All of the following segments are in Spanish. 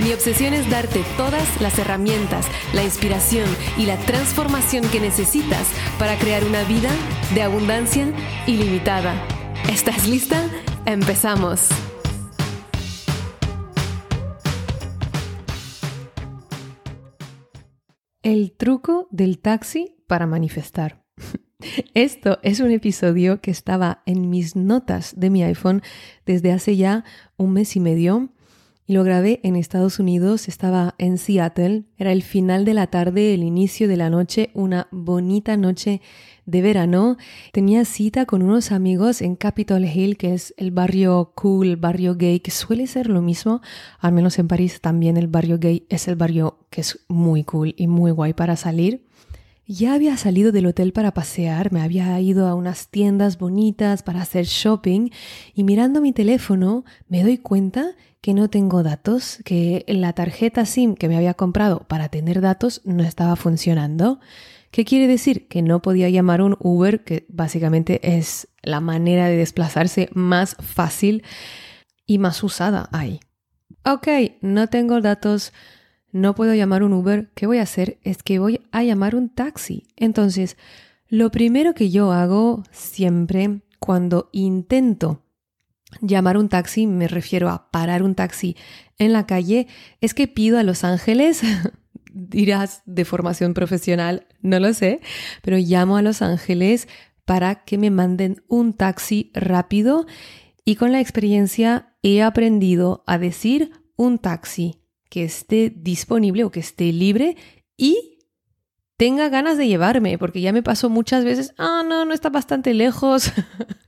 Mi obsesión es darte todas las herramientas, la inspiración y la transformación que necesitas para crear una vida de abundancia ilimitada. ¿Estás lista? Empezamos. El truco del taxi para manifestar. Esto es un episodio que estaba en mis notas de mi iPhone desde hace ya un mes y medio lo grabé en Estados Unidos, estaba en Seattle, era el final de la tarde, el inicio de la noche, una bonita noche de verano. Tenía cita con unos amigos en Capitol Hill, que es el barrio cool, barrio gay, que suele ser lo mismo, al menos en París también el barrio gay es el barrio que es muy cool y muy guay para salir. Ya había salido del hotel para pasear, me había ido a unas tiendas bonitas para hacer shopping y mirando mi teléfono me doy cuenta que no tengo datos, que la tarjeta SIM que me había comprado para tener datos no estaba funcionando. ¿Qué quiere decir? Que no podía llamar un Uber, que básicamente es la manera de desplazarse más fácil y más usada ahí. Ok, no tengo datos, no puedo llamar un Uber. ¿Qué voy a hacer? Es que voy a llamar un taxi. Entonces, lo primero que yo hago siempre cuando intento Llamar un taxi, me refiero a parar un taxi en la calle, es que pido a Los Ángeles, dirás de formación profesional, no lo sé, pero llamo a Los Ángeles para que me manden un taxi rápido y con la experiencia he aprendido a decir un taxi que esté disponible o que esté libre y tenga ganas de llevarme, porque ya me pasó muchas veces, ah, no, no está bastante lejos.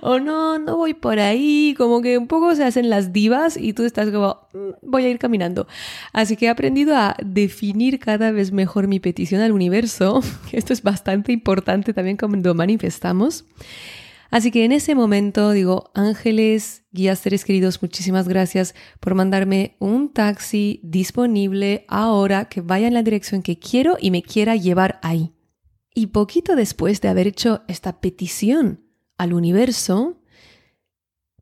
o no, no voy por ahí, como que un poco se hacen las divas y tú estás como, mm, voy a ir caminando. Así que he aprendido a definir cada vez mejor mi petición al universo. Esto es bastante importante también cuando manifestamos. Así que en ese momento digo, ángeles, guías seres queridos, muchísimas gracias por mandarme un taxi disponible ahora que vaya en la dirección que quiero y me quiera llevar ahí. Y poquito después de haber hecho esta petición al universo,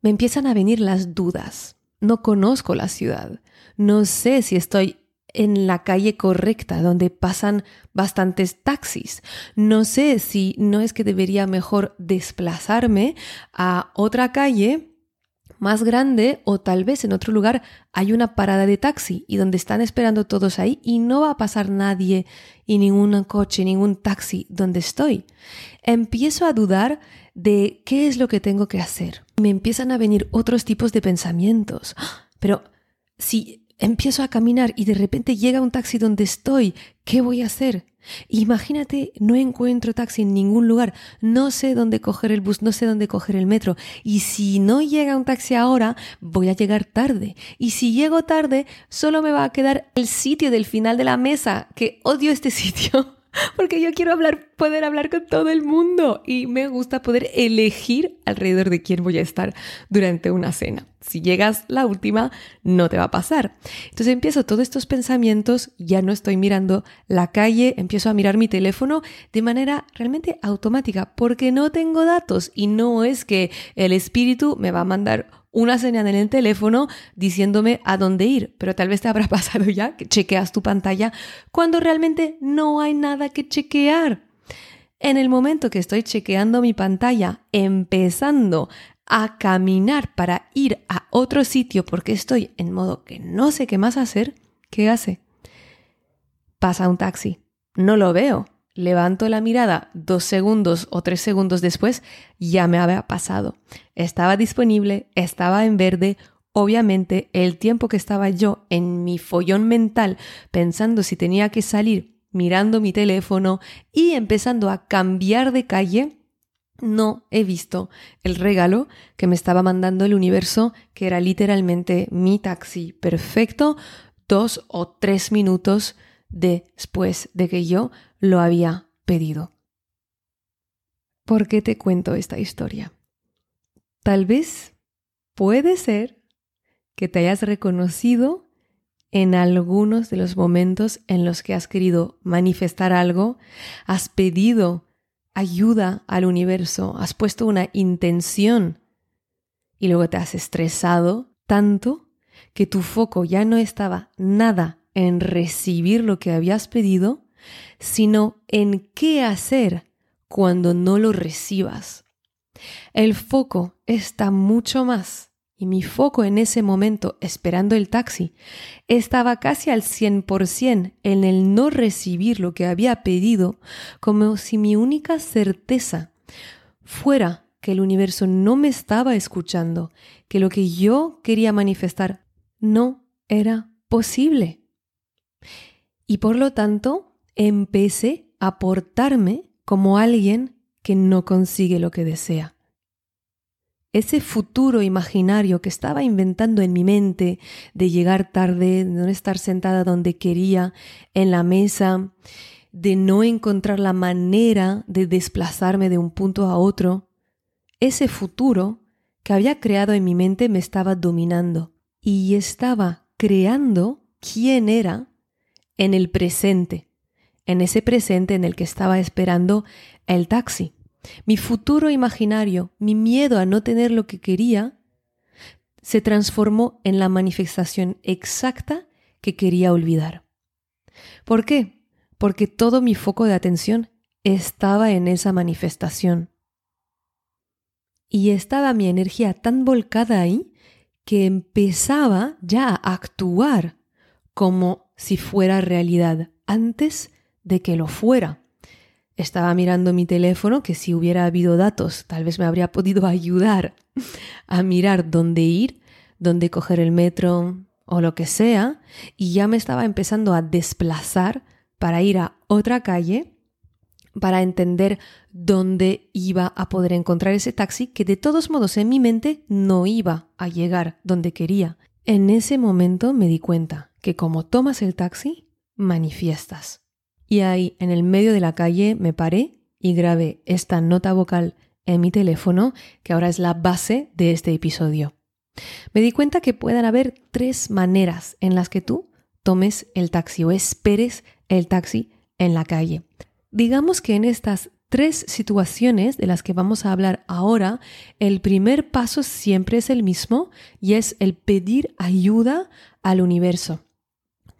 me empiezan a venir las dudas. No conozco la ciudad. No sé si estoy en la calle correcta donde pasan bastantes taxis. No sé si no es que debería mejor desplazarme a otra calle más grande o tal vez en otro lugar hay una parada de taxi y donde están esperando todos ahí y no va a pasar nadie y ningún coche, ningún taxi donde estoy. Empiezo a dudar de qué es lo que tengo que hacer. Me empiezan a venir otros tipos de pensamientos. Pero si empiezo a caminar y de repente llega un taxi donde estoy, ¿qué voy a hacer? Imagínate, no encuentro taxi en ningún lugar, no sé dónde coger el bus, no sé dónde coger el metro. Y si no llega un taxi ahora, voy a llegar tarde. Y si llego tarde, solo me va a quedar el sitio del final de la mesa, que odio este sitio porque yo quiero hablar, poder hablar con todo el mundo y me gusta poder elegir alrededor de quién voy a estar durante una cena. Si llegas la última, no te va a pasar. Entonces empiezo todos estos pensamientos, ya no estoy mirando la calle, empiezo a mirar mi teléfono de manera realmente automática porque no tengo datos y no es que el espíritu me va a mandar una señal en el teléfono diciéndome a dónde ir, pero tal vez te habrá pasado ya que chequeas tu pantalla cuando realmente no hay nada que chequear. En el momento que estoy chequeando mi pantalla, empezando a caminar para ir a otro sitio porque estoy en modo que no sé qué más hacer, ¿qué hace? Pasa un taxi. No lo veo, levanto la mirada dos segundos o tres segundos después, ya me había pasado. Estaba disponible, estaba en verde. Obviamente, el tiempo que estaba yo en mi follón mental pensando si tenía que salir, mirando mi teléfono y empezando a cambiar de calle, no he visto el regalo que me estaba mandando el universo, que era literalmente mi taxi perfecto, dos o tres minutos después de que yo lo había pedido. ¿Por qué te cuento esta historia? Tal vez puede ser que te hayas reconocido en algunos de los momentos en los que has querido manifestar algo, has pedido ayuda al universo, has puesto una intención y luego te has estresado tanto que tu foco ya no estaba nada en recibir lo que habías pedido, sino en qué hacer cuando no lo recibas. El foco está mucho más, y mi foco en ese momento, esperando el taxi, estaba casi al 100% en el no recibir lo que había pedido, como si mi única certeza fuera que el universo no me estaba escuchando, que lo que yo quería manifestar no era posible. Y por lo tanto, empecé a portarme como alguien que no consigue lo que desea. Ese futuro imaginario que estaba inventando en mi mente de llegar tarde, de no estar sentada donde quería, en la mesa, de no encontrar la manera de desplazarme de un punto a otro, ese futuro que había creado en mi mente me estaba dominando y estaba creando quién era en el presente en ese presente en el que estaba esperando el taxi. Mi futuro imaginario, mi miedo a no tener lo que quería, se transformó en la manifestación exacta que quería olvidar. ¿Por qué? Porque todo mi foco de atención estaba en esa manifestación. Y estaba mi energía tan volcada ahí que empezaba ya a actuar como si fuera realidad antes de que lo fuera. Estaba mirando mi teléfono que si hubiera habido datos tal vez me habría podido ayudar a mirar dónde ir, dónde coger el metro o lo que sea, y ya me estaba empezando a desplazar para ir a otra calle para entender dónde iba a poder encontrar ese taxi que de todos modos en mi mente no iba a llegar donde quería. En ese momento me di cuenta que como tomas el taxi, manifiestas. Y ahí, en el medio de la calle, me paré y grabé esta nota vocal en mi teléfono, que ahora es la base de este episodio. Me di cuenta que pueden haber tres maneras en las que tú tomes el taxi o esperes el taxi en la calle. Digamos que en estas tres situaciones de las que vamos a hablar ahora, el primer paso siempre es el mismo y es el pedir ayuda al universo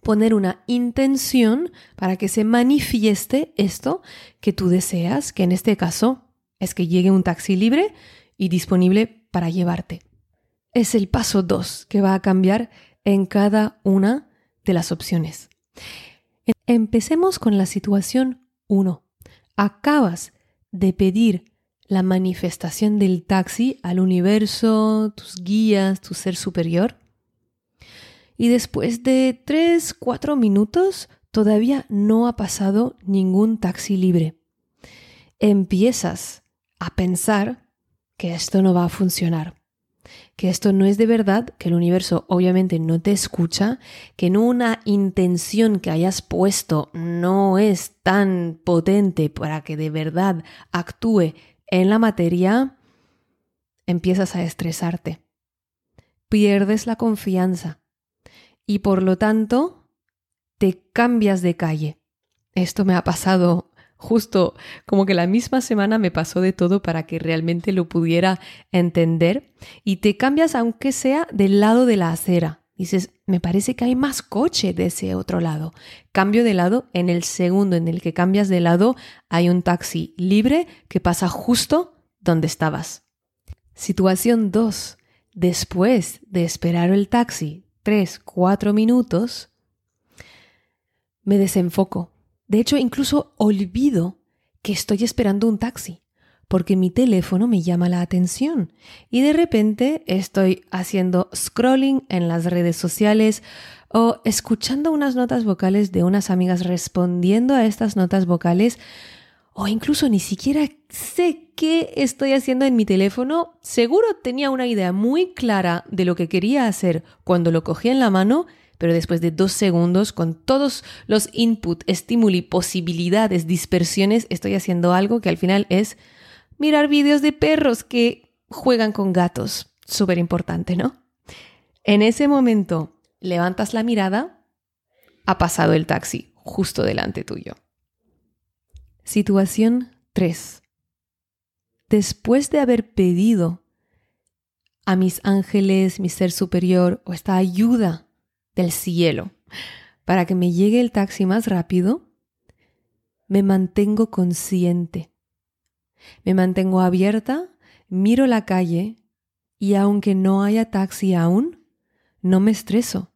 poner una intención para que se manifieste esto que tú deseas, que en este caso es que llegue un taxi libre y disponible para llevarte. Es el paso 2 que va a cambiar en cada una de las opciones. Empecemos con la situación 1. Acabas de pedir la manifestación del taxi al universo, tus guías, tu ser superior y después de 3, 4 minutos todavía no ha pasado ningún taxi libre. Empiezas a pensar que esto no va a funcionar, que esto no es de verdad, que el universo obviamente no te escucha, que en una intención que hayas puesto no es tan potente para que de verdad actúe en la materia, empiezas a estresarte. Pierdes la confianza y por lo tanto te cambias de calle. Esto me ha pasado justo como que la misma semana me pasó de todo para que realmente lo pudiera entender y te cambias aunque sea del lado de la acera. Dices, me parece que hay más coche de ese otro lado. Cambio de lado, en el segundo en el que cambias de lado hay un taxi libre que pasa justo donde estabas. Situación 2. Después de esperar el taxi tres, cuatro minutos, me desenfoco. De hecho, incluso olvido que estoy esperando un taxi, porque mi teléfono me llama la atención y de repente estoy haciendo scrolling en las redes sociales o escuchando unas notas vocales de unas amigas respondiendo a estas notas vocales o incluso ni siquiera sé qué estoy haciendo en mi teléfono, seguro tenía una idea muy clara de lo que quería hacer cuando lo cogí en la mano, pero después de dos segundos, con todos los input, estímuli, posibilidades, dispersiones, estoy haciendo algo que al final es mirar vídeos de perros que juegan con gatos. Súper importante, ¿no? En ese momento, levantas la mirada, ha pasado el taxi justo delante tuyo. Situación 3. Después de haber pedido a mis ángeles, mi ser superior o esta ayuda del cielo para que me llegue el taxi más rápido, me mantengo consciente. Me mantengo abierta, miro la calle y aunque no haya taxi aún, no me estreso,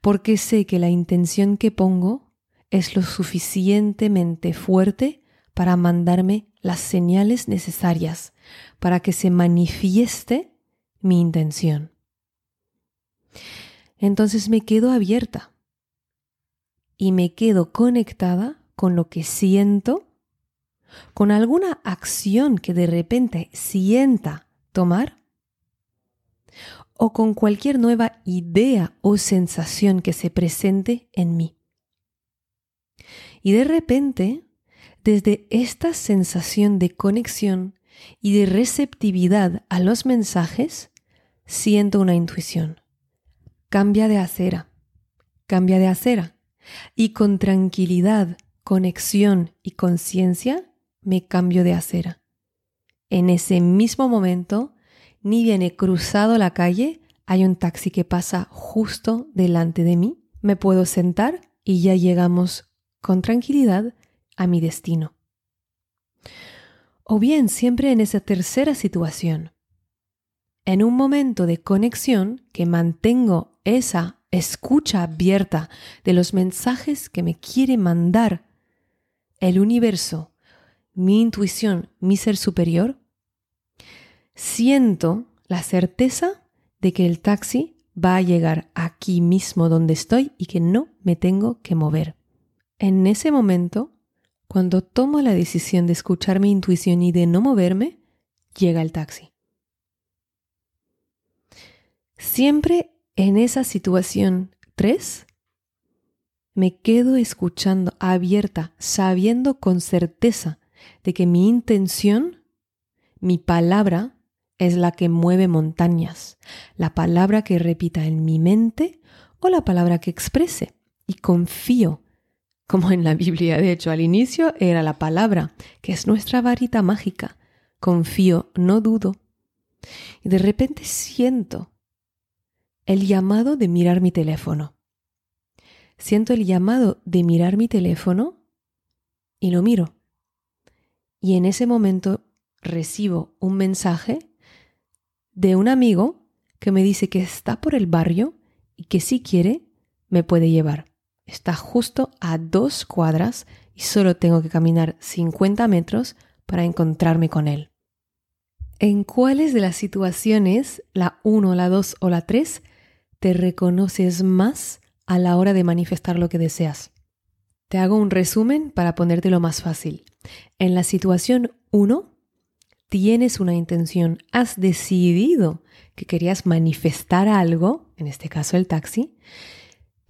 porque sé que la intención que pongo es lo suficientemente fuerte para mandarme las señales necesarias para que se manifieste mi intención. Entonces me quedo abierta y me quedo conectada con lo que siento, con alguna acción que de repente sienta tomar o con cualquier nueva idea o sensación que se presente en mí. Y de repente, desde esta sensación de conexión y de receptividad a los mensajes, siento una intuición. Cambia de acera, cambia de acera. Y con tranquilidad, conexión y conciencia me cambio de acera. En ese mismo momento, ni bien he cruzado la calle, hay un taxi que pasa justo delante de mí. Me puedo sentar y ya llegamos con tranquilidad a mi destino. O bien siempre en esa tercera situación, en un momento de conexión que mantengo esa escucha abierta de los mensajes que me quiere mandar el universo, mi intuición, mi ser superior, siento la certeza de que el taxi va a llegar aquí mismo donde estoy y que no me tengo que mover. En ese momento, cuando tomo la decisión de escuchar mi intuición y de no moverme, llega el taxi. Siempre en esa situación 3, me quedo escuchando abierta, sabiendo con certeza de que mi intención, mi palabra, es la que mueve montañas, la palabra que repita en mi mente o la palabra que exprese. Y confío, como en la Biblia, de hecho, al inicio era la palabra, que es nuestra varita mágica. Confío, no dudo. Y de repente siento el llamado de mirar mi teléfono. Siento el llamado de mirar mi teléfono y lo miro. Y en ese momento recibo un mensaje de un amigo que me dice que está por el barrio y que si quiere me puede llevar. Está justo a dos cuadras y solo tengo que caminar 50 metros para encontrarme con él. ¿En cuáles de las situaciones, la 1, la 2 o la 3, te reconoces más a la hora de manifestar lo que deseas. Te hago un resumen para ponértelo más fácil. En la situación 1, tienes una intención, has decidido que querías manifestar algo, en este caso el taxi,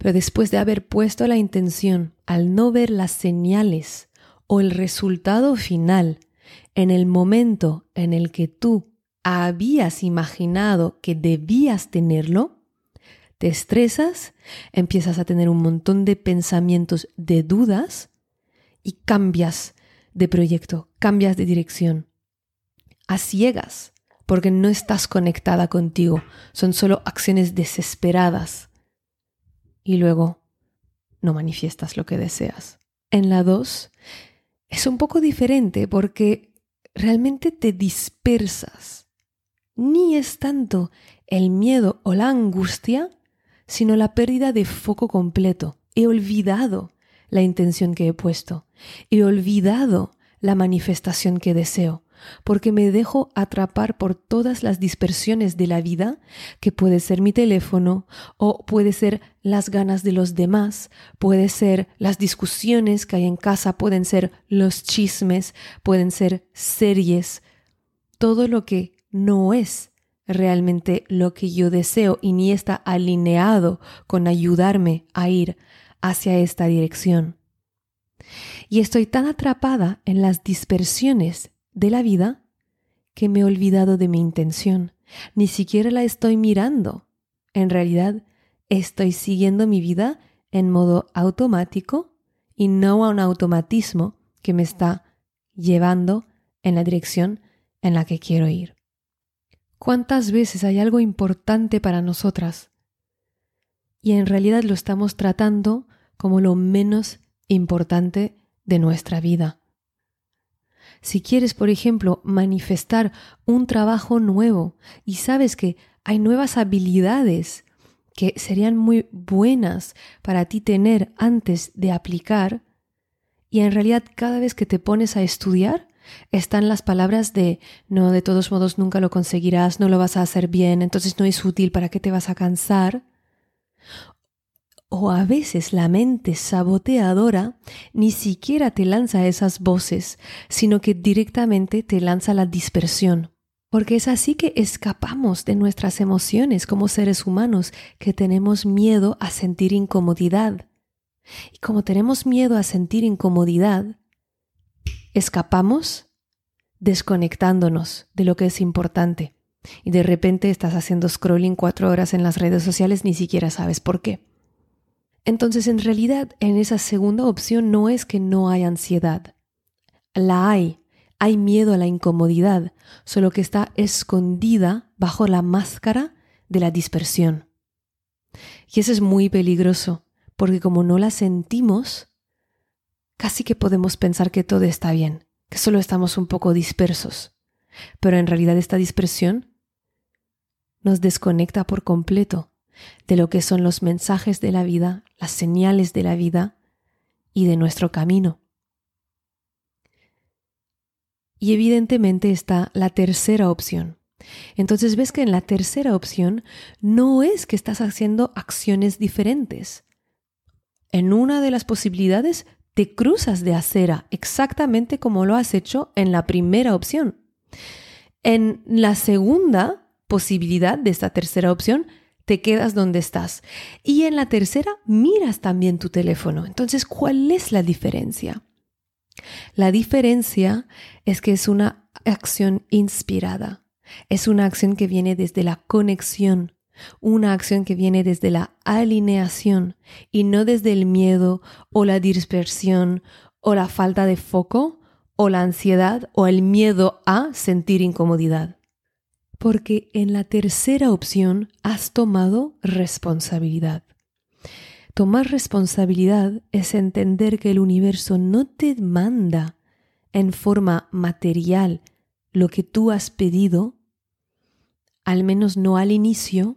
pero después de haber puesto la intención, al no ver las señales o el resultado final en el momento en el que tú habías imaginado que debías tenerlo, te estresas, empiezas a tener un montón de pensamientos de dudas y cambias de proyecto, cambias de dirección. A ciegas, porque no estás conectada contigo, son solo acciones desesperadas. Y luego no manifiestas lo que deseas. En la 2 es un poco diferente porque realmente te dispersas. Ni es tanto el miedo o la angustia, sino la pérdida de foco completo. He olvidado la intención que he puesto. He olvidado la manifestación que deseo, porque me dejo atrapar por todas las dispersiones de la vida, que puede ser mi teléfono, o puede ser las ganas de los demás, puede ser las discusiones que hay en casa, pueden ser los chismes, pueden ser series, todo lo que no es realmente lo que yo deseo y ni está alineado con ayudarme a ir hacia esta dirección. Y estoy tan atrapada en las dispersiones de la vida que me he olvidado de mi intención. Ni siquiera la estoy mirando. En realidad, estoy siguiendo mi vida en modo automático y no a un automatismo que me está llevando en la dirección en la que quiero ir. ¿Cuántas veces hay algo importante para nosotras y en realidad lo estamos tratando como lo menos importante de nuestra vida? Si quieres, por ejemplo, manifestar un trabajo nuevo y sabes que hay nuevas habilidades que serían muy buenas para ti tener antes de aplicar, y en realidad cada vez que te pones a estudiar, están las palabras de no, de todos modos nunca lo conseguirás, no lo vas a hacer bien, entonces no es útil, ¿para qué te vas a cansar? O a veces la mente saboteadora ni siquiera te lanza esas voces, sino que directamente te lanza la dispersión. Porque es así que escapamos de nuestras emociones como seres humanos, que tenemos miedo a sentir incomodidad. Y como tenemos miedo a sentir incomodidad, escapamos desconectándonos de lo que es importante. Y de repente estás haciendo scrolling cuatro horas en las redes sociales, ni siquiera sabes por qué. Entonces, en realidad, en esa segunda opción no es que no hay ansiedad. La hay. Hay miedo a la incomodidad, solo que está escondida bajo la máscara de la dispersión. Y eso es muy peligroso, porque como no la sentimos, casi que podemos pensar que todo está bien, que solo estamos un poco dispersos. Pero en realidad esta dispersión nos desconecta por completo de lo que son los mensajes de la vida, las señales de la vida y de nuestro camino. Y evidentemente está la tercera opción. Entonces ves que en la tercera opción no es que estás haciendo acciones diferentes. En una de las posibilidades te cruzas de acera exactamente como lo has hecho en la primera opción. En la segunda posibilidad de esta tercera opción te quedas donde estás. Y en la tercera, miras también tu teléfono. Entonces, ¿cuál es la diferencia? La diferencia es que es una acción inspirada. Es una acción que viene desde la conexión, una acción que viene desde la alineación y no desde el miedo o la dispersión o la falta de foco o la ansiedad o el miedo a sentir incomodidad porque en la tercera opción has tomado responsabilidad. Tomar responsabilidad es entender que el universo no te manda en forma material lo que tú has pedido, al menos no al inicio,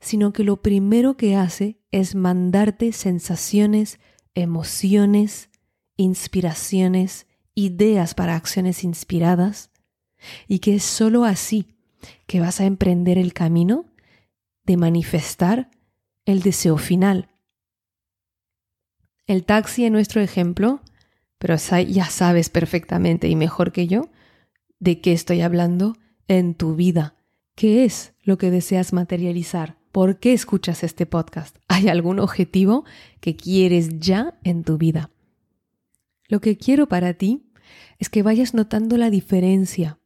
sino que lo primero que hace es mandarte sensaciones, emociones, inspiraciones, ideas para acciones inspiradas, y que es sólo así que vas a emprender el camino de manifestar el deseo final. El taxi en nuestro ejemplo, pero ya sabes perfectamente y mejor que yo de qué estoy hablando en tu vida. ¿Qué es lo que deseas materializar? ¿Por qué escuchas este podcast? ¿Hay algún objetivo que quieres ya en tu vida? Lo que quiero para ti es que vayas notando la diferencia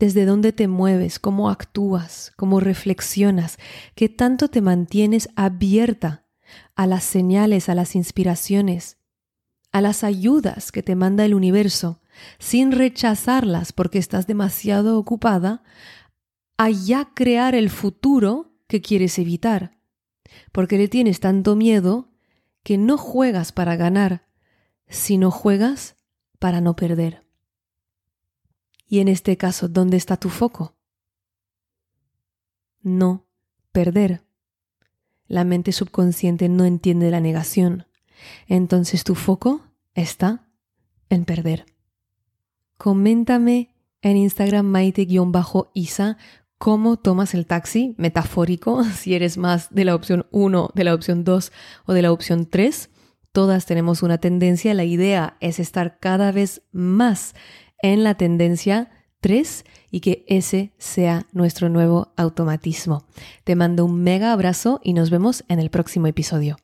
desde dónde te mueves, cómo actúas, cómo reflexionas, qué tanto te mantienes abierta a las señales, a las inspiraciones, a las ayudas que te manda el universo, sin rechazarlas porque estás demasiado ocupada, a ya crear el futuro que quieres evitar, porque le tienes tanto miedo que no juegas para ganar, sino juegas para no perder. Y en este caso, ¿dónde está tu foco? No perder. La mente subconsciente no entiende la negación. Entonces tu foco está en perder. Coméntame en Instagram maite-isa cómo tomas el taxi metafórico, si eres más de la opción 1, de la opción 2 o de la opción 3. Todas tenemos una tendencia, la idea es estar cada vez más en la tendencia 3 y que ese sea nuestro nuevo automatismo. Te mando un mega abrazo y nos vemos en el próximo episodio.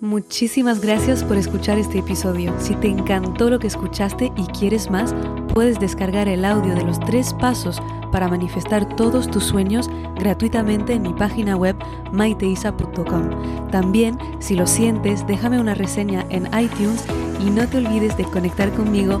Muchísimas gracias por escuchar este episodio. Si te encantó lo que escuchaste y quieres más, puedes descargar el audio de los tres pasos para manifestar todos tus sueños gratuitamente en mi página web maiteisa.com. También, si lo sientes, déjame una reseña en iTunes y no te olvides de conectar conmigo